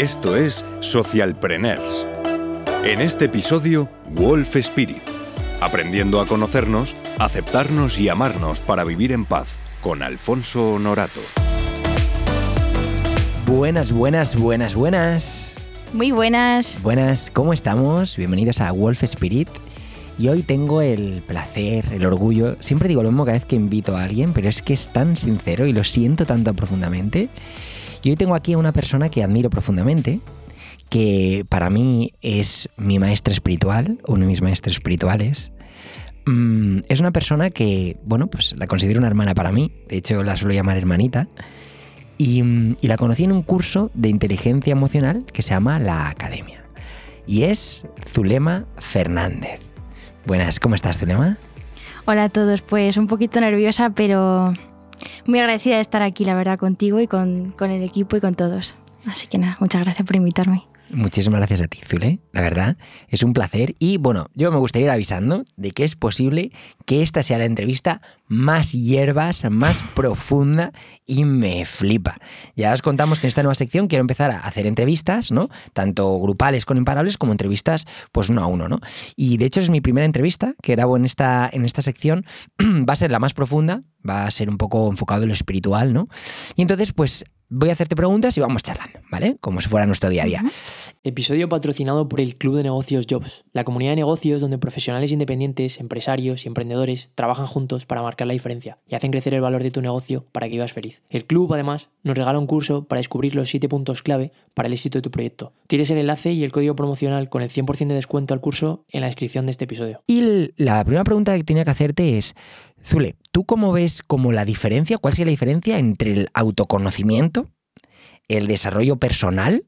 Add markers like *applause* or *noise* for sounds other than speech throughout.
Esto es Socialpreneurs. En este episodio, Wolf Spirit. Aprendiendo a conocernos, aceptarnos y amarnos para vivir en paz, con Alfonso Honorato. Buenas, buenas, buenas, buenas. Muy buenas. Buenas, ¿cómo estamos? Bienvenidos a Wolf Spirit. Y hoy tengo el placer, el orgullo, siempre digo lo mismo cada vez que invito a alguien, pero es que es tan sincero y lo siento tanto profundamente. Y hoy tengo aquí a una persona que admiro profundamente, que para mí es mi maestra espiritual, uno de mis maestros espirituales. Mm, es una persona que, bueno, pues la considero una hermana para mí, de hecho la suelo llamar hermanita. Y, y la conocí en un curso de inteligencia emocional que se llama La Academia. Y es Zulema Fernández. Buenas, ¿cómo estás, Zulema? Hola a todos, pues un poquito nerviosa, pero muy agradecida de estar aquí, la verdad, contigo y con, con el equipo y con todos. Así que nada, muchas gracias por invitarme. Muchísimas gracias a ti, Zule. La verdad, es un placer. Y bueno, yo me gustaría ir avisando de que es posible que esta sea la entrevista más hierbas, más profunda y me flipa. Ya os contamos que en esta nueva sección quiero empezar a hacer entrevistas, ¿no? Tanto grupales con imparables como entrevistas, pues uno a uno, ¿no? Y de hecho es mi primera entrevista que grabo en esta, en esta sección. *clears throat* Va a ser la más profunda, va a ser un poco enfocado en lo espiritual, ¿no? Y entonces, pues voy a hacerte preguntas y vamos charlando, ¿vale? Como si fuera nuestro día a día. Episodio patrocinado por el Club de Negocios Jobs, la comunidad de negocios donde profesionales independientes, empresarios y emprendedores trabajan juntos para marcar la diferencia y hacen crecer el valor de tu negocio para que vivas feliz. El club, además, nos regala un curso para descubrir los 7 puntos clave para el éxito de tu proyecto. Tienes el enlace y el código promocional con el 100% de descuento al curso en la descripción de este episodio. Y la primera pregunta que tenía que hacerte es, Zule, ¿tú cómo ves como la diferencia, cuál sería la diferencia entre el autoconocimiento, el desarrollo personal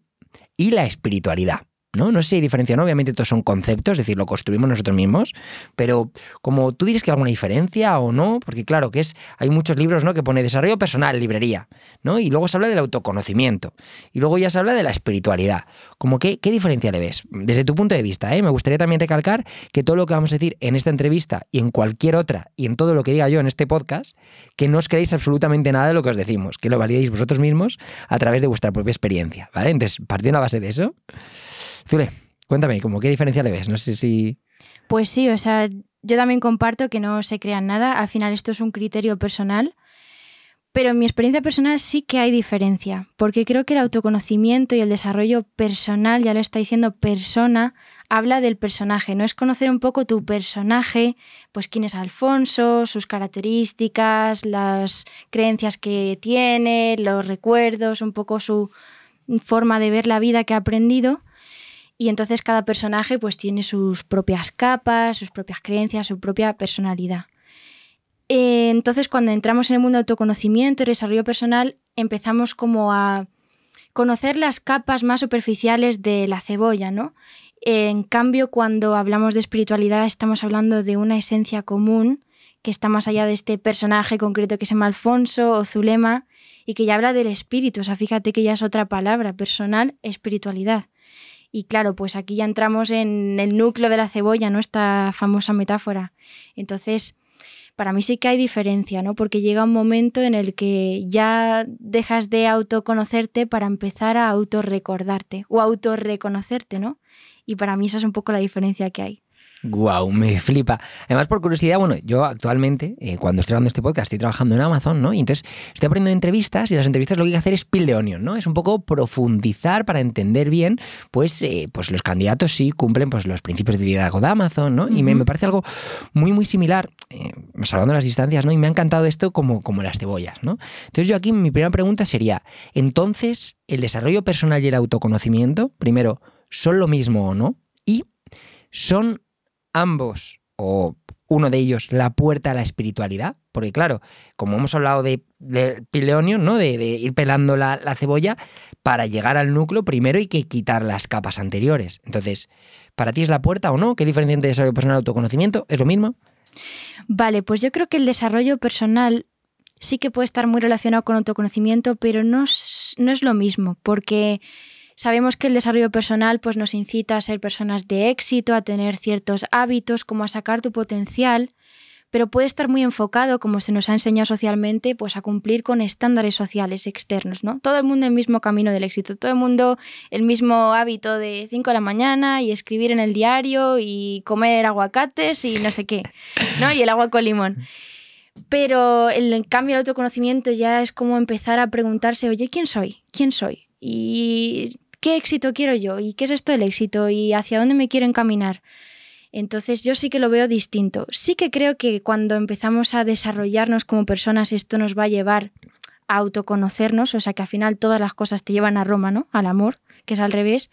y la espiritualidad? ¿No? No sé si hay diferencia, ¿no? Obviamente todos son conceptos, es decir, lo construimos nosotros mismos, pero como tú dices que hay alguna diferencia o no, porque claro, que es, hay muchos libros, ¿no? Que pone desarrollo personal, librería, ¿no? Y luego se habla del autoconocimiento, y luego ya se habla de la espiritualidad. Como que, ¿qué diferencia le ves? Desde tu punto de vista, ¿eh? Me gustaría también recalcar que todo lo que vamos a decir en esta entrevista y en cualquier otra, y en todo lo que diga yo en este podcast, que no os creéis absolutamente nada de lo que os decimos, que lo validéis vosotros mismos a través de vuestra propia experiencia, ¿vale? Entonces, partiendo a base de eso, Zule, cuéntame, ¿cómo qué diferencia le ves? No sé si... Pues sí, o sea, yo también comparto que no se crean nada. Al final esto es un criterio personal. Pero en mi experiencia personal sí que hay diferencia, porque creo que el autoconocimiento y el desarrollo personal, ya lo está diciendo persona, habla del personaje, no es conocer un poco tu personaje, pues quién es Alfonso, sus características, las creencias que tiene, los recuerdos, un poco su forma de ver la vida que ha aprendido, y entonces cada personaje pues tiene sus propias capas, sus propias creencias, su propia personalidad. Eh, entonces cuando entramos en el mundo de autoconocimiento y desarrollo personal empezamos como a conocer las capas más superficiales de la cebolla, ¿no? En cambio, cuando hablamos de espiritualidad estamos hablando de una esencia común que está más allá de este personaje concreto que se llama Alfonso o Zulema y que ya habla del espíritu. O sea, fíjate que ya es otra palabra, personal, espiritualidad. Y claro, pues aquí ya entramos en el núcleo de la cebolla, ¿no? Esta famosa metáfora. Entonces, para mí sí que hay diferencia, ¿no? Porque llega un momento en el que ya dejas de autoconocerte para empezar a autorrecordarte o autorreconocerte, ¿no? Y para mí esa es un poco la diferencia que hay. Guau, me *laughs* flipa. Además, por curiosidad, bueno, yo actualmente, eh, cuando estoy grabando este podcast, estoy trabajando en Amazon, ¿no? Y entonces estoy aprendiendo entrevistas y las entrevistas lo que hay que hacer es peel de onion, ¿no? Es un poco profundizar para entender bien, pues, eh, pues los candidatos sí cumplen pues, los principios de liderazgo de Amazon, ¿no? Y me, me, parece algo muy, muy similar, eh, salvando las distancias, ¿no? Y me ha encantado esto como, como las cebollas, ¿no? Entonces yo aquí mi primera pregunta sería, entonces, ¿el desarrollo personal y el autoconocimiento, primero, son lo mismo o no? Y son ambos o uno de ellos la puerta a la espiritualidad, porque claro, como hemos hablado de, de pileonio, ¿no? De, ir pelando la, la, cebolla, para llegar al núcleo primero hay que quitar las capas anteriores. Entonces, ¿para ti es la puerta o no? ¿Qué diferencia entre desarrollo personal y autoconocimiento? ¿Es lo mismo? Vale, pues yo creo que el desarrollo personal sí que puede estar muy relacionado con autoconocimiento, pero no es, no es lo mismo, porque Sabemos que el desarrollo personal pues, nos incita a ser personas de éxito, a tener ciertos hábitos, como a sacar tu potencial, pero puede estar muy enfocado, como se nos ha enseñado socialmente, pues a cumplir con estándares sociales externos, ¿no? Todo el mundo el mismo camino del éxito, todo el mundo el mismo hábito de 5 de la mañana y escribir en el diario y comer aguacates y no sé qué, ¿no? Y el agua con limón. Pero el cambio del autoconocimiento ya es como empezar a preguntarse, oye, ¿quién soy? ¿Quién soy? ¿Y qué éxito quiero yo? ¿Y qué es esto el éxito? ¿Y hacia dónde me quiero encaminar? Entonces yo sí que lo veo distinto. Sí que creo que cuando empezamos a desarrollarnos como personas esto nos va a llevar a autoconocernos, o sea que al final todas las cosas te llevan a Roma, ¿no? Al amor, que es al revés.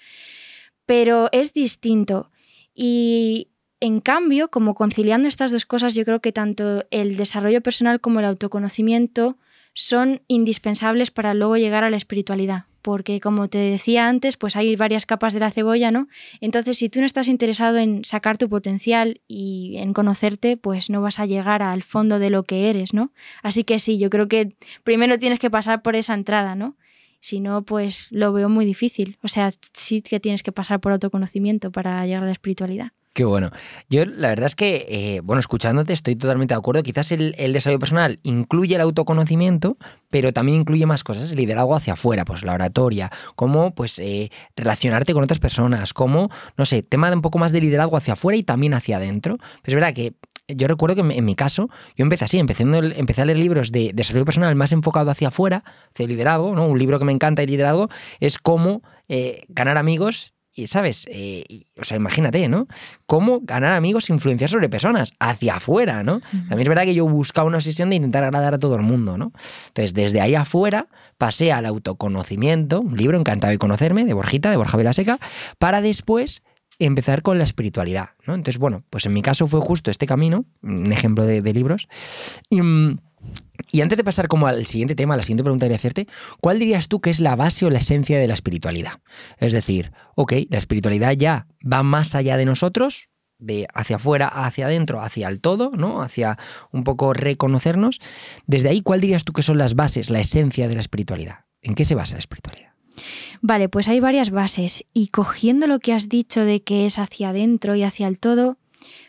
Pero es distinto. Y en cambio, como conciliando estas dos cosas, yo creo que tanto el desarrollo personal como el autoconocimiento son indispensables para luego llegar a la espiritualidad porque como te decía antes, pues hay varias capas de la cebolla, ¿no? Entonces, si tú no estás interesado en sacar tu potencial y en conocerte, pues no vas a llegar al fondo de lo que eres, ¿no? Así que sí, yo creo que primero tienes que pasar por esa entrada, ¿no? Si no, pues lo veo muy difícil. O sea, sí que tienes que pasar por autoconocimiento para llegar a la espiritualidad. Qué bueno. Yo la verdad es que, eh, bueno, escuchándote estoy totalmente de acuerdo. Quizás el, desarrollo personal incluye el autoconocimiento, pero también incluye más cosas, el liderazgo hacia afuera, pues la oratoria, cómo pues eh, relacionarte con otras personas, cómo, no sé, tema de un poco más de liderazgo hacia afuera y también hacia adentro. es verdad que yo recuerdo que en mi caso, yo empecé así, empecé, a leer libros de desarrollo personal más enfocado hacia afuera, hacia el liderazgo, ¿no? Un libro que me encanta de liderazgo es cómo eh, ganar amigos y, ¿sabes? Eh, o sea, imagínate, ¿no? Cómo ganar amigos e influenciar sobre personas hacia afuera, ¿no? También es verdad que yo buscaba una sesión de intentar agradar a todo el mundo, ¿no? Entonces, desde ahí afuera pasé al autoconocimiento, un libro encantado de conocerme, de Borjita, de Borja Velaseca, para después empezar con la espiritualidad, ¿no? Entonces, bueno, pues en mi caso fue justo este camino, un ejemplo de, libros. Y, mm, y, antes de pasar como al siguiente tema, a la siguiente pregunta quería hacerte, ¿cuál dirías tú que es la base o la esencia de la espiritualidad? Es decir, ok, la espiritualidad ya va más allá de nosotros, de hacia afuera, hacia adentro, hacia el todo, ¿no? Hacia un poco reconocernos. Desde ahí, ¿cuál dirías tú que son las bases, la esencia de la espiritualidad? ¿En qué se basa la espiritualidad? Vale, pues hay varias bases y cogiendo lo que has dicho de que es hacia adentro y hacia el todo,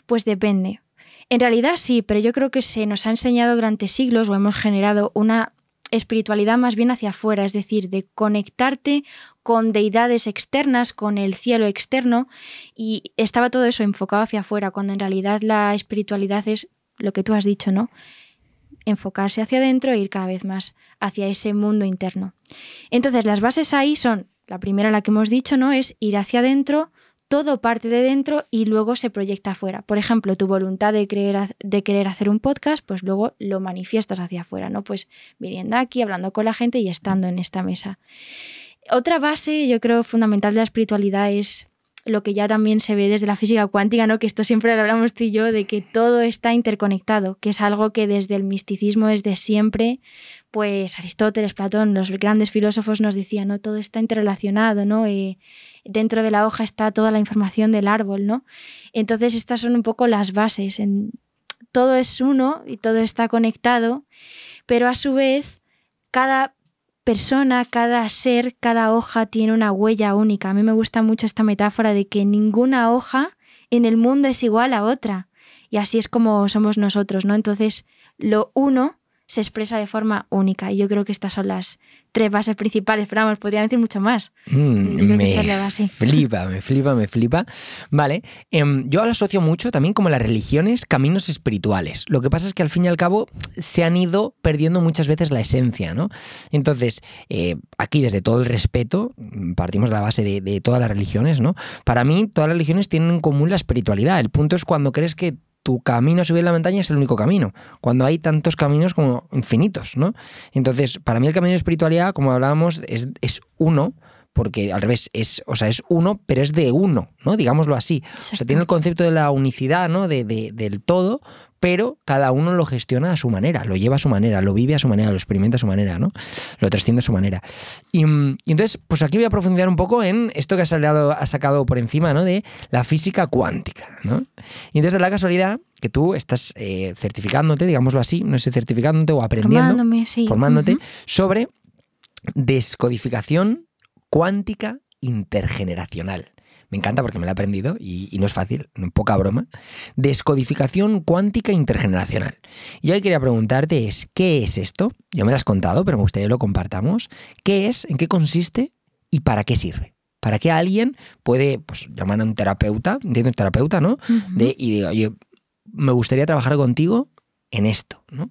pues depende. En realidad sí, pero yo creo que se nos ha enseñado durante siglos o hemos generado una espiritualidad más bien hacia afuera, es decir, de conectarte con deidades externas, con el cielo externo, y estaba todo eso enfocado hacia afuera, cuando en realidad la espiritualidad es lo que tú has dicho, ¿no? Enfocarse hacia adentro e ir cada vez más hacia ese mundo interno. Entonces, las bases ahí son, la primera, la que hemos dicho, ¿no? Es ir hacia adentro, todo parte de dentro y luego se proyecta afuera. Por ejemplo, tu voluntad de, de querer hacer un podcast, pues luego lo manifiestas hacia afuera, ¿no? Pues viniendo aquí, hablando con la gente y estando en esta mesa. Otra base, yo creo, fundamental de la espiritualidad es lo que ya también se ve desde la física cuántica, ¿no? que esto siempre lo hablamos tú y yo, de que todo está interconectado, que es algo que desde el misticismo, desde siempre, pues Aristóteles, Platón, los grandes filósofos nos decían, ¿no? todo está interrelacionado, ¿no? Eh, dentro de la hoja está toda la información del árbol, ¿no? Entonces estas son un poco las bases, en, todo es uno y todo está conectado, pero a su vez cada persona, cada ser, cada hoja tiene una huella única. A mí me gusta mucho esta metáfora de que ninguna hoja en el mundo es igual a otra. Y así es como somos nosotros, ¿no? Entonces, lo uno se expresa de forma única. Y yo creo que estas son las tres bases principales, pero vamos, podría decir mucho más. Mm, me flipa, me flipa, me flipa. Vale, em, yo lo asocio mucho también como las religiones, caminos espirituales. Lo que pasa es que al fin y al cabo se han ido perdiendo muchas veces la esencia, ¿no? Entonces, eh, aquí desde todo el respeto, partimos de la base de, de todas las religiones, ¿no? Para mí, todas las religiones tienen en común la espiritualidad. El punto es cuando crees que tu camino a subir la montaña es el único camino, cuando hay tantos caminos como infinitos, ¿no? Entonces, para mí el camino de espiritualidad, como hablábamos, es, es uno, porque al revés, es, o sea, es uno, pero es de uno, ¿no? Digámoslo así. O sea, tiene el concepto de la unicidad, ¿no? De, del todo, pero cada uno lo gestiona a su manera, lo lleva a su manera, lo vive a su manera, lo experimenta a su manera, ¿no? Lo trasciende a su manera. Y, entonces, pues aquí voy a profundizar un poco en esto que has, sacado, sacado por encima, ¿no? De la física cuántica, ¿no? Y entonces, de la casualidad que tú estás eh, certificándote, digámoslo así, no sé, certificándote o aprendiendo, formándote sobre descodificación cuántica intergeneracional. Me encanta porque me la he aprendido y, y no es fácil, poca broma. Descodificación cuántica intergeneracional. Y yo quería preguntarte es, ¿qué es esto? Ya me lo has contado, pero me gustaría que lo compartamos. ¿Qué es? ¿En qué consiste? ¿Y para qué sirve? ¿Para qué alguien puede pues, llamar a un terapeuta, entiendo, un terapeuta, ¿no? de, y diga, oye, me gustaría trabajar contigo en esto, ¿no?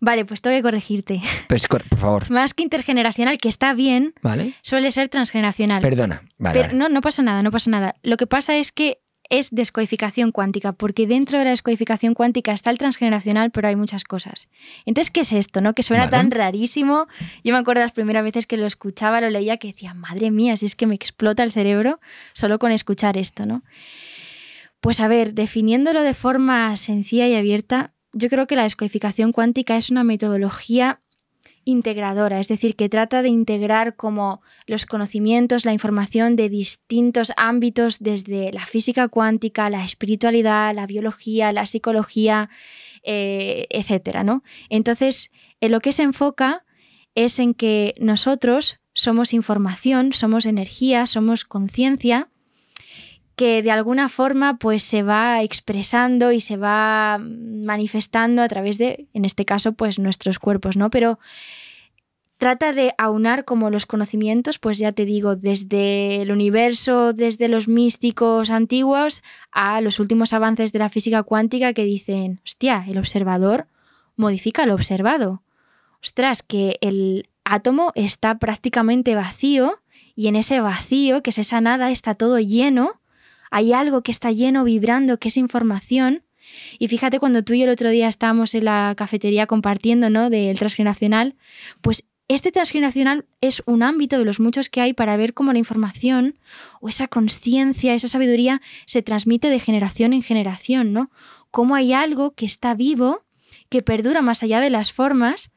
Vale, pues tengo que corregirte. Pues, por favor. Más que intergeneracional, que está bien, ¿Vale? suele ser transgeneracional. Perdona. Vale, Pero vale. no, no pasa nada, no pasa nada. Lo que pasa es que es descodificación cuántica, porque dentro de la descodificación cuántica está el transgeneracional, pero hay muchas cosas. Entonces, ¿qué es esto? ¿No? Que suena Vale. tan rarísimo. Yo me acuerdo las primeras veces que lo escuchaba, lo leía, que decía, madre mía, si es que me explota el cerebro solo con escuchar esto, ¿no? Pues a ver, definiéndolo de forma sencilla y abierta, yo creo que la descodificación cuántica es una metodología integradora, es decir, que trata de integrar como los conocimientos, la información de distintos ámbitos, desde la física cuántica, la espiritualidad, la biología, la psicología, eh, etcétera, ¿no? Entonces, en lo que se enfoca es en que nosotros somos información, somos energía, somos conciencia que de alguna forma pues se va expresando y se va manifestando a través de, en este caso, pues nuestros cuerpos, ¿no? Pero trata de aunar como los conocimientos, pues ya te digo, desde el universo, desde los místicos antiguos a los últimos avances de la física cuántica que dicen, hostia, el observador modifica lo observado. Ostras, que el átomo está prácticamente vacío y en ese vacío, que es esa nada, está todo lleno hay algo que está lleno, vibrando, que es información. Y fíjate, cuando tú y yo el otro día estábamos en la cafetería compartiendo, ¿no? Del transgeneracional, pues este transgeneracional es un ámbito de los muchos que hay para ver cómo la información o esa conciencia, esa sabiduría se transmite de generación en generación, ¿no? Cómo hay algo que está vivo, que perdura más allá de las formas,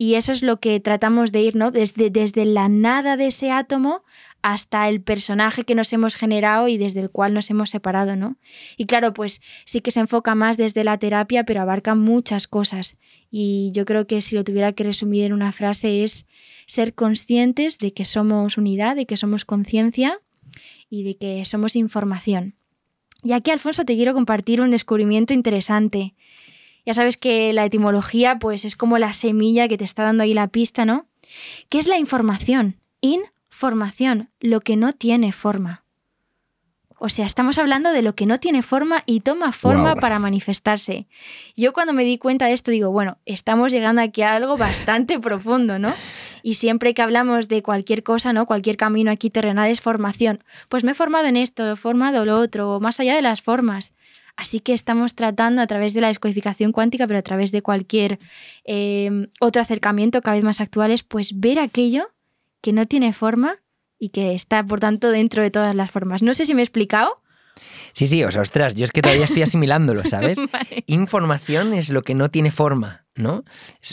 y eso es lo que tratamos de ir, ¿no? Desde, desde la nada de ese átomo hasta el personaje que nos hemos generado y desde el cual nos hemos separado, ¿no? Y claro, pues sí que se enfoca más desde la terapia, pero abarca muchas cosas. Y yo creo que si lo tuviera que resumir en una frase es ser conscientes de que somos unidad, de que somos conciencia y de que somos información. Y aquí, Alfonso, te quiero compartir un descubrimiento interesante. Ya sabes que la etimología pues es como la semilla que te está dando ahí la pista, ¿no? ¿Qué es la información? Información, lo que no tiene forma. O sea, estamos hablando de lo que no tiene forma y toma forma para manifestarse. Yo cuando me di cuenta de esto digo, bueno, estamos llegando aquí a algo bastante *laughs* profundo, ¿no? Y siempre que hablamos de cualquier cosa, ¿no? Cualquier camino aquí terrenal es formación. Pues me he formado en esto, he formado lo otro, más allá de las formas. Así que estamos tratando a través de la descodificación cuántica, pero a través de cualquier eh, otro acercamiento cada vez más actuales, pues ver aquello que no tiene forma y que está, por tanto, dentro de todas las formas. No sé si me he explicado. Sí, sí, o sea, ostras, yo es que todavía estoy asimilándolo, *laughs* ¿sabes? Vale. Información es lo que no tiene forma, ¿no?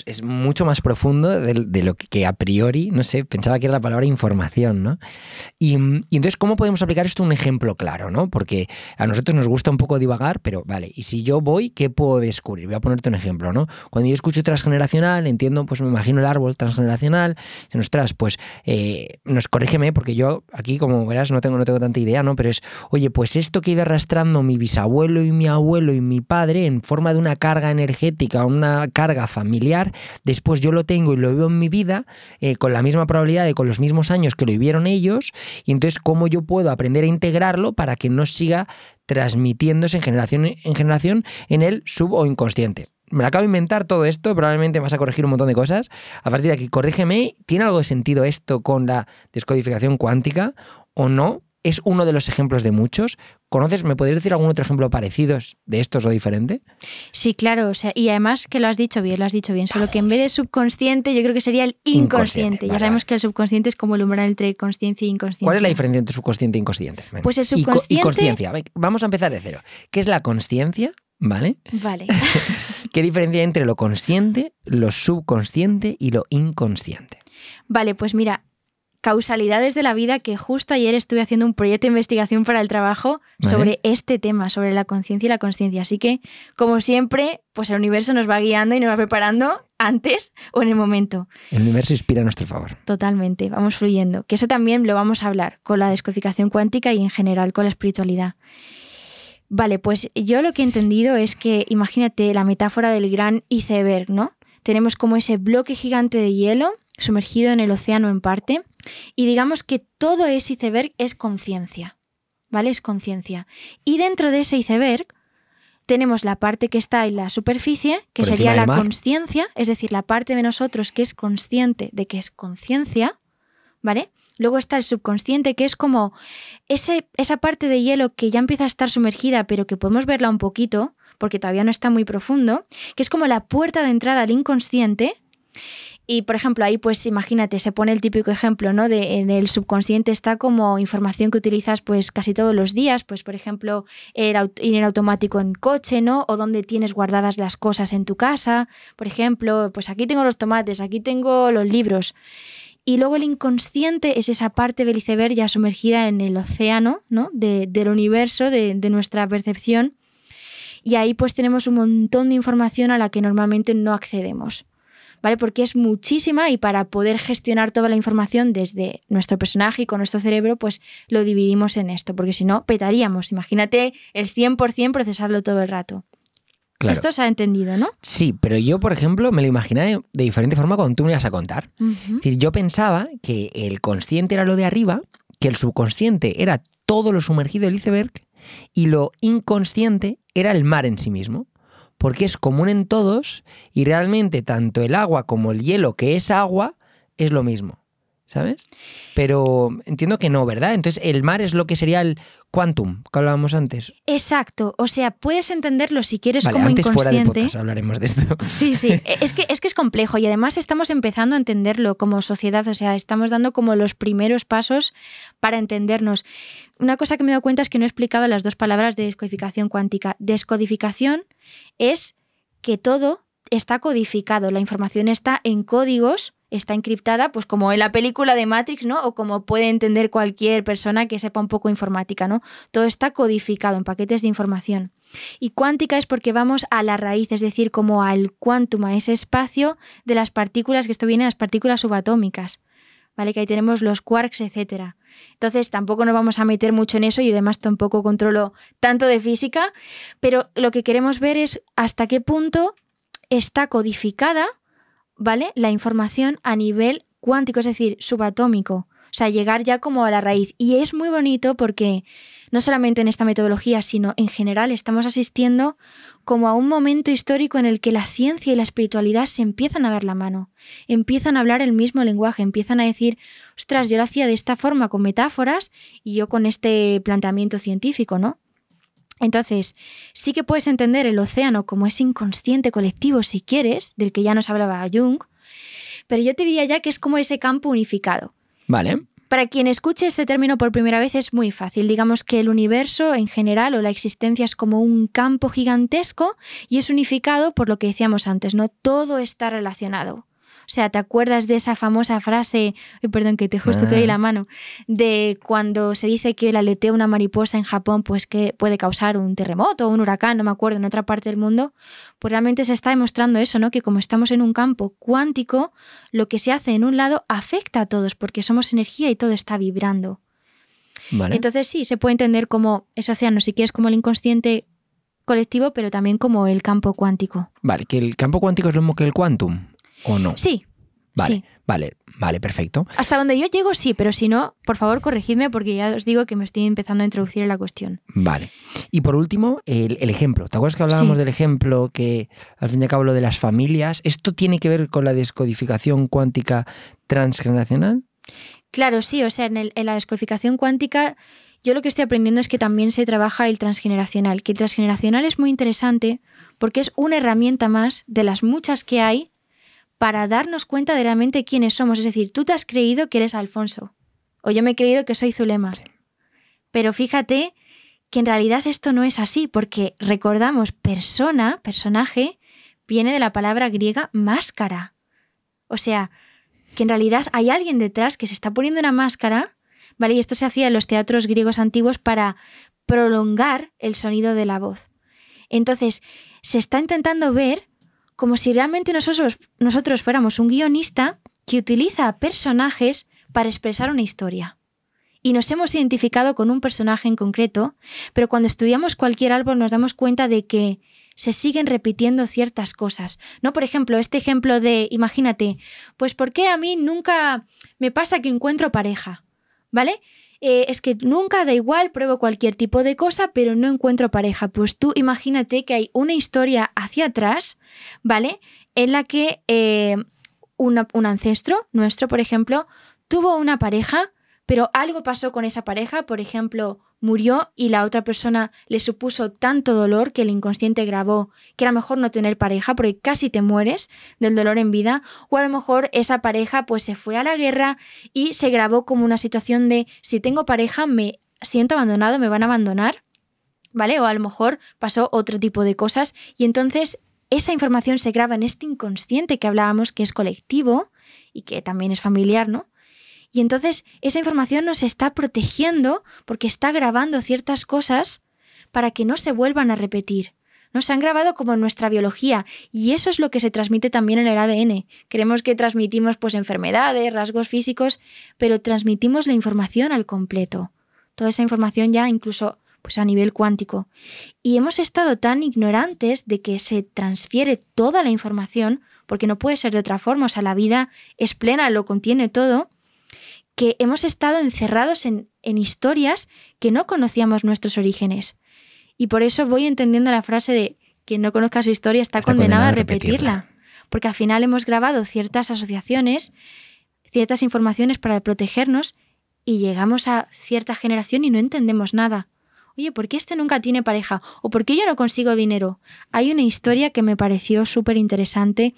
Es, mucho más profundo de, lo que a priori, no sé, pensaba que era la palabra información, ¿no? Y, entonces, ¿cómo podemos aplicar esto un ejemplo claro, ¿no? Porque a nosotros nos gusta un poco divagar, pero vale, y si yo voy, ¿qué puedo descubrir? Voy a ponerte un ejemplo, ¿no? Cuando yo escucho transgeneracional, entiendo, pues me imagino el árbol transgeneracional, y, ostras, pues eh, nos corrígeme, porque yo aquí, como verás, no tengo, no tengo tanta idea, ¿no? Pero es, oye, pues esto que ha ido arrastrando mi bisabuelo y mi abuelo y mi padre en forma de una carga energética, una carga familiar, después yo lo tengo y lo vivo en mi vida eh, con la misma probabilidad de con los mismos años que lo vivieron ellos, y entonces cómo yo puedo aprender a integrarlo para que no siga transmitiéndose en generación en generación en el sub o inconsciente. Me lo acabo de inventar todo esto, probablemente me vas a corregir un montón de cosas. A partir de aquí, corrígeme, ¿tiene algo de sentido esto con la descodificación cuántica o no? ¿Es uno de los ejemplos de muchos? ¿Conoces, me podrías decir algún otro ejemplo parecido de estos o diferente? Sí, claro, o sea, y además que lo has dicho bien, lo has dicho bien, solo que en vez de subconsciente yo creo que sería el inconsciente. Inconsciente, ya vale, sabemos vale. que el subconsciente es como el umbral entre consciencia e inconsciencia. ¿Cuál es la diferencia entre subconsciente e inconsciente? Venga. Pues el Y co- Y, subconsciente- consciencia. Vamos a empezar de cero. ¿Qué es la consciencia? ¿Vale? Vale. *laughs* ¿Qué diferencia hay entre lo consciente, lo subconsciente y lo inconsciente? Vale, pues mira, causalidades de la vida que justo ayer estuve haciendo un proyecto de investigación para el trabajo Vale. sobre este tema, sobre la conciencia y la consciencia. Así que, como siempre, pues el universo nos va guiando y nos va preparando antes o en el momento. El universo inspira a nuestro favor. Totalmente, vamos fluyendo. Que eso también lo vamos a hablar con la descodificación cuántica y en general con la espiritualidad. Vale, pues yo lo que he entendido es que imagínate la metáfora del gran iceberg, ¿no? Tenemos como ese bloque gigante de hielo sumergido en el océano en parte y digamos que todo ese iceberg es conciencia, ¿vale? Es conciencia. Y dentro de ese iceberg tenemos la parte que está en la superficie, que Por sería la conciencia, es decir, la parte de nosotros que es consciente de que es conciencia, ¿vale? Luego está el subconsciente, que es como ese, esa parte de hielo que ya empieza a estar sumergida, pero que podemos verla un poquito, porque todavía no está muy profundo, que es como la puerta de entrada al inconsciente. Y, por ejemplo, ahí, pues imagínate, se pone el típico ejemplo, ¿no? De en el subconsciente está como información que utilizas, pues casi todos los días, pues, por ejemplo, el ir en automático en coche, ¿no? O donde tienes guardadas las cosas en tu casa. Por ejemplo, pues aquí tengo los tomates, aquí tengo los libros. Y luego el inconsciente es esa parte del iceberg ya sumergida en el océano, ¿no? De- del universo, de, de nuestra percepción. Y ahí pues tenemos un montón de información a la que normalmente no accedemos. ¿Vale? Porque es muchísima y para poder gestionar toda la información desde nuestro personaje y con nuestro cerebro, pues lo dividimos en esto, porque si no, petaríamos. Imagínate el 100% procesarlo todo el rato. Claro. Esto se ha entendido, ¿no? Sí, pero yo, por ejemplo, me lo imaginé de, de diferente forma cuando tú me ibas a contar. Es decir, yo pensaba que el consciente era lo de arriba, que el subconsciente era todo lo sumergido del iceberg y lo inconsciente era el mar en sí mismo. Porque es común en todos y realmente tanto el agua como el hielo, que es agua, es lo mismo. ¿Sabes? Pero entiendo que no, ¿verdad? Entonces el mar es lo que sería el quantum que hablábamos antes. Exacto. O sea, puedes entenderlo si quieres Vale, como antes fuera del inconsciente. podcast hablaremos de esto. *laughs* Sí, sí, *laughs* es que, es que es complejo y además estamos empezando a entenderlo como sociedad, o sea, estamos dando como los primeros pasos para entendernos. Una cosa que me he dado cuenta es que no he explicado las dos palabras de descodificación cuántica. Descodificación es que todo está codificado, la información está en códigos, está encriptada, pues como en la película de Matrix, ¿no? O como puede entender cualquier persona que sepa un poco informática, ¿no? Todo está codificado en paquetes de información. Y cuántica es porque vamos a la raíz, es decir, como al quantum, a ese espacio de las partículas, que esto viene de las partículas subatómicas, ¿vale? Que ahí tenemos los quarks, etc. Entonces tampoco nos vamos a meter mucho en eso y además tampoco controlo tanto de física, pero lo que queremos ver es hasta qué punto está codificada, ¿vale? La información a nivel cuántico, es decir, subatómico. O sea, llegar ya como a la raíz. Y es muy bonito porque no solamente en esta metodología, sino en general estamos asistiendo como a un momento histórico en el que la ciencia y la espiritualidad se empiezan a dar la mano, empiezan a hablar el mismo lenguaje, empiezan a decir, ostras, yo lo hacía de esta forma con metáforas y yo con este planteamiento científico, ¿no? Entonces, sí que puedes entender el océano como ese inconsciente colectivo, si quieres, del que ya nos hablaba Jung, pero yo te diría ya que es como ese campo unificado. Vale. Para quien escuche este término por primera vez es muy fácil. Digamos que el universo en general o la existencia es como un campo gigantesco y es unificado por lo que decíamos antes, ¿no? Todo está relacionado. O sea, ¿te acuerdas de esa famosa frase, ay, perdón que te justo te doy Ah. la mano, de cuando se dice que el aleteo de una mariposa en Japón pues que puede causar un terremoto o un huracán, no me acuerdo, en otra parte del mundo? Pues realmente se está demostrando eso, ¿no? Que como estamos en un campo cuántico, lo que se hace en un lado afecta a todos porque somos energía y todo está vibrando. Vale. Entonces sí, se puede entender como ese océano, si quieres, como el inconsciente colectivo, pero también como el campo cuántico. Vale, que el campo cuántico es lo mismo que el quantum, ¿o no? Sí, Vale, sí. vale, vale, perfecto. Hasta donde yo llego, sí, pero si no, por favor, corregidme porque ya os digo que me estoy empezando a introducir en la cuestión. Vale. Y por último, el, el ejemplo. ¿Te acuerdas que hablábamos Sí. del ejemplo que al fin y al cabo lo de las familias? ¿Esto tiene que ver con la descodificación cuántica transgeneracional? Claro, sí, o sea, en, el- en la descodificación cuántica, yo lo que estoy aprendiendo es que también se trabaja el transgeneracional, que el transgeneracional es muy interesante porque es una herramienta más de las muchas que hay para darnos cuenta de realmente quiénes somos. Es decir, tú te has creído que eres Alfonso, o yo me he creído que soy Zulema. Pero fíjate que en realidad esto no es así, porque recordamos, persona, personaje, viene de la palabra griega máscara. O sea, que en realidad hay alguien detrás que se está poniendo una máscara, ¿vale? Y esto se hacía en los teatros griegos antiguos para prolongar el sonido de la voz. Entonces, se está intentando ver como si realmente nosotros, nosotros fuéramos un guionista que utiliza personajes para expresar una historia. Y nos hemos identificado con un personaje en concreto, pero cuando estudiamos cualquier árbol nos damos cuenta de que se siguen repitiendo ciertas cosas. ¿No? Por ejemplo, este ejemplo de, imagínate, pues ¿por qué a mí nunca me pasa que encuentro pareja? ¿Vale? Eh, es que nunca da igual, pruebo cualquier tipo de cosa, pero no encuentro pareja. Pues tú imagínate que hay una historia hacia atrás, ¿vale? En la que eh, un ancestro nuestro, por ejemplo, tuvo una pareja, pero algo pasó con esa pareja, por ejemplo, murió y la otra persona le supuso tanto dolor que el inconsciente grabó que era mejor no tener pareja porque casi te mueres del dolor en vida, o a lo mejor esa pareja pues se fue a la guerra y se grabó como una situación de si tengo pareja me siento abandonado, me van a abandonar, ¿vale? O a lo mejor pasó otro tipo de cosas y entonces esa información se graba en este inconsciente que hablábamos que es colectivo y que también es familiar, ¿no? Y entonces esa información nos está protegiendo porque está grabando ciertas cosas para que no se vuelvan a repetir. Nos han grabado como en nuestra biología y eso es lo que se transmite también en el ADN. Creemos que transmitimos pues enfermedades, rasgos físicos, pero transmitimos la información al completo. Toda esa información ya incluso pues a nivel cuántico. Y hemos estado tan ignorantes de que se transfiere toda la información, porque no puede ser de otra forma, o sea, la vida es plena, lo contiene todo, que hemos estado encerrados en, historias que no conocíamos nuestros orígenes. Y por eso voy entendiendo la frase de quien no conozca su historia está, condenado, a repetirla. Porque al final hemos grabado ciertas asociaciones, ciertas informaciones para protegernos y llegamos a cierta generación y no entendemos nada. Oye, ¿por qué este nunca tiene pareja? ¿O por qué yo no consigo dinero? Hay una historia que me pareció súper interesante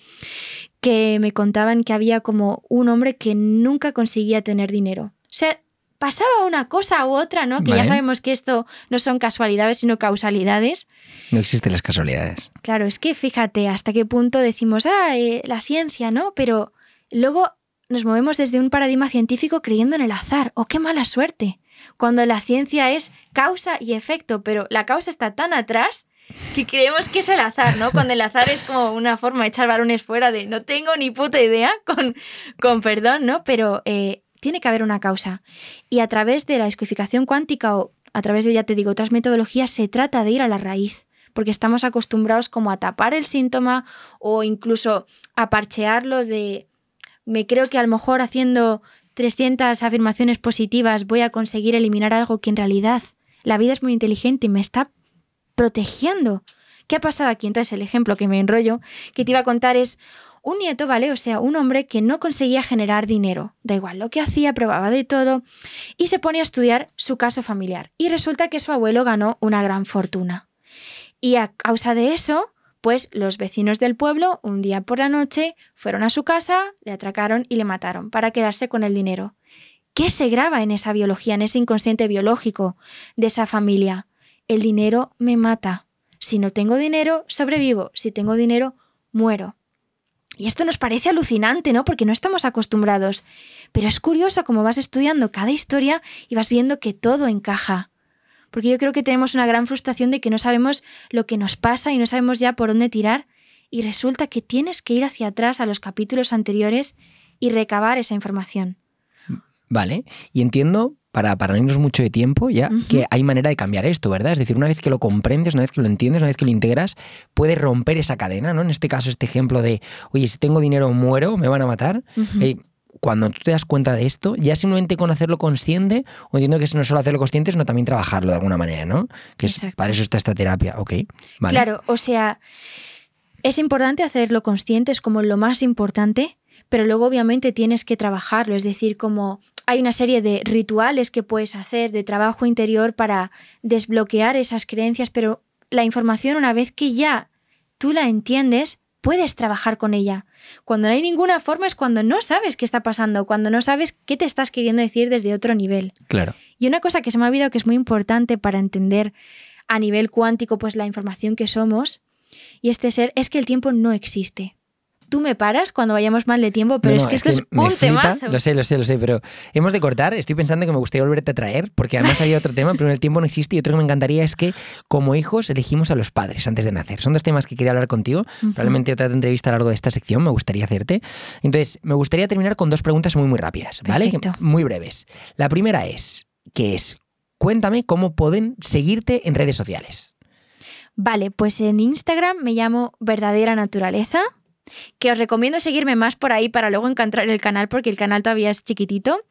que me contaban que había como un hombre que nunca conseguía tener dinero. O sea, pasaba una cosa u otra, ¿no? Que ya sabemos que esto no son casualidades, sino causalidades. No existen las casualidades. Claro, es que fíjate hasta qué punto decimos, ah, eh, la ciencia, ¿no? Pero luego nos movemos desde un paradigma científico creyendo en el azar. ¡Oh, qué mala suerte! Cuando la ciencia es causa y efecto, pero la causa está tan atrás que creemos que es el azar, ¿no? Cuando el azar es como una forma de echar varones fuera de no tengo ni puta idea, con, con perdón, ¿no? Pero eh, tiene que haber una causa. Y a través de la descodificación cuántica o a través de, ya te digo, otras metodologías, se trata de ir a la raíz, porque estamos acostumbrados como a tapar el síntoma o incluso a parchearlo de, me creo que a lo mejor haciendo 300 afirmaciones positivas voy a conseguir eliminar algo que en realidad la vida es muy inteligente y me está protegiendo. ¿Qué ha pasado aquí? Entonces el ejemplo que me enrollo, que te iba a contar es un nieto, ¿vale? O sea, un hombre que no conseguía generar dinero. Da igual lo que hacía, probaba de todo y se pone a estudiar su caso familiar. Y resulta que su abuelo ganó una gran fortuna. Y a causa de eso, pues los vecinos del pueblo, un día por la noche, fueron a su casa, le atracaron y le mataron para quedarse con el dinero. ¿Qué se graba en esa biología, en ese inconsciente biológico de esa familia? El dinero me mata. Si no tengo dinero, sobrevivo. Si tengo dinero, muero. Y esto nos parece alucinante, ¿no? Porque no estamos acostumbrados. Pero es curioso cómo vas estudiando cada historia y vas viendo que todo encaja. Porque yo creo que tenemos una gran frustración de que no sabemos lo que nos pasa y no sabemos ya por dónde tirar. Y resulta que tienes que ir hacia atrás a los capítulos anteriores y recabar esa información. Vale, y entiendo para, para no irnos mucho de tiempo ya, que hay manera de cambiar esto, ¿verdad? Es decir, una vez que lo comprendes, una vez que lo entiendes, una vez que lo integras, puedes romper esa cadena, ¿no? En este caso, este ejemplo de, oye, si tengo dinero muero, me van a matar. Eh, cuando tú te das cuenta de esto, ya simplemente con hacerlo consciente, o entiendo que es no solo hacerlo consciente, sino también trabajarlo de alguna manera, ¿no? Que es, para eso está esta terapia, ok. Claro, o sea, es importante hacerlo consciente, es como lo más importante, pero luego obviamente tienes que trabajarlo, es decir, como hay una serie de rituales que puedes hacer de trabajo interior para desbloquear esas creencias, pero la información una vez que ya tú la entiendes, puedes trabajar con ella. Cuando no hay ninguna forma es cuando no sabes qué está pasando, cuando no sabes qué te estás queriendo decir desde otro nivel. Claro. Y una cosa que se me ha olvidado que es muy importante para entender a nivel cuántico pues la información que somos y este ser es que el tiempo no existe. Tú me paras cuando vayamos mal de tiempo, pero No, es que esto es un flipa, temazo. Lo sé, lo sé, lo sé, pero hemos de cortar. Estoy pensando que me gustaría volverte a traer, porque además había otro tema, pero el tiempo no existe. Y otro que me encantaría es que, como hijos, elegimos a los padres antes de nacer. Son dos temas que quería hablar contigo. Probablemente otra entrevista a lo largo de esta sección me gustaría hacerte. Entonces, me gustaría terminar con dos preguntas muy, muy rápidas, ¿vale? Perfecto. muy breves. La primera es, ¿qué es? Cuéntame cómo pueden seguirte en redes sociales. Vale, pues en Instagram me llamo Verdadera Naturaleza, que os recomiendo seguirme más por ahí para luego encontrar el canal porque el canal todavía es chiquitito.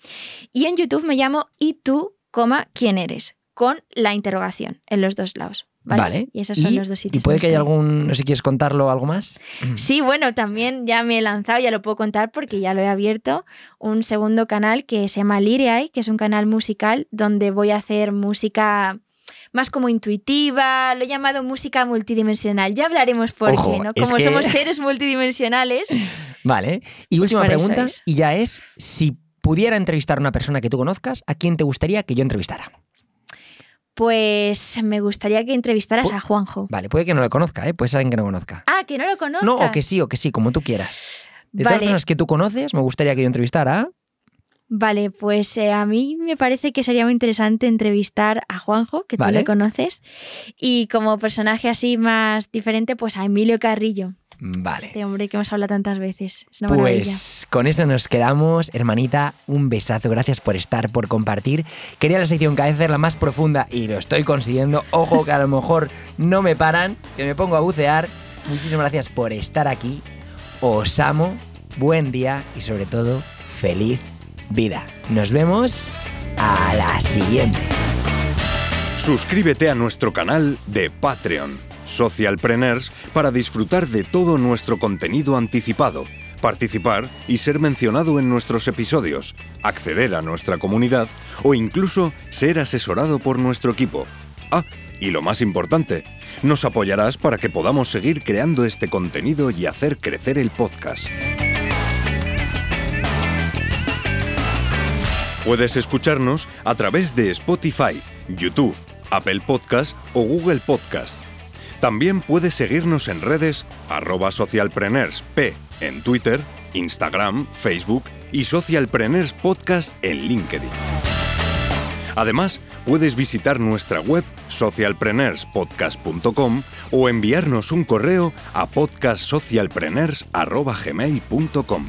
Y en YouTube me llamo y tú, coma, quién eres, con la interrogación en los dos lados. Vale. Y esos son los dos sitios. Y puede que haya algún, no sé si quieres contarlo algo más. *clears throat* Sí, bueno, también ya me he lanzado, ya lo puedo contar porque ya lo he abierto, un segundo canal que se llama Lireai, que es un canal musical donde voy a hacer música más como intuitiva, lo he llamado música multidimensional. Ya hablaremos por Ojo, qué, ¿no? Como que- somos *laughs* seres multidimensionales. Vale. Y Pues última pregunta, es. y ya es, si pudiera entrevistar a una persona que tú conozcas, ¿a quién te gustaría que yo entrevistara? Pues me gustaría que entrevistaras Pu- a Juanjo. Vale, puede que no lo conozca, ¿eh? puede ser alguien que no conozca. Ah, que no lo conozcas. No, o que sí, o que sí, como tú quieras. De todas las personas que tú conoces, me gustaría que yo entrevistara. Vale, pues eh, a mí me parece que sería muy interesante entrevistar a Juanjo, que Vale. tú le conoces, y como personaje así más diferente, pues a Emilio Carrillo, Vale. este hombre que hemos hablado tantas veces. Es una maravilla. Pues con eso nos quedamos, hermanita. Un besazo, gracias por estar, por compartir. Quería la sección cada vez hacerla más profunda y lo estoy consiguiendo. Ojo que a lo mejor no me paran, que me pongo a bucear. Muchísimas gracias por estar aquí. Os amo, buen día y sobre todo, feliz vida. Nos vemos a la siguiente. Suscríbete a nuestro canal de Patreon, Socialpreneurs, para disfrutar de todo nuestro contenido anticipado, participar y ser mencionado en nuestros episodios, acceder a nuestra comunidad o incluso ser asesorado por nuestro equipo. Ah, y lo más importante, nos apoyarás para que podamos seguir creando este contenido y hacer crecer el podcast. Puedes escucharnos a través de Spotify, YouTube, Apple Podcast o Google Podcast. También puedes seguirnos en redes arroba socialpreneursp en Twitter, Instagram, Facebook y Socialpreneurs Podcast en LinkedIn. Además, puedes visitar nuestra web socialpreneurspodcast.com o enviarnos un correo a podcastsocialpreneurs.gmail.com.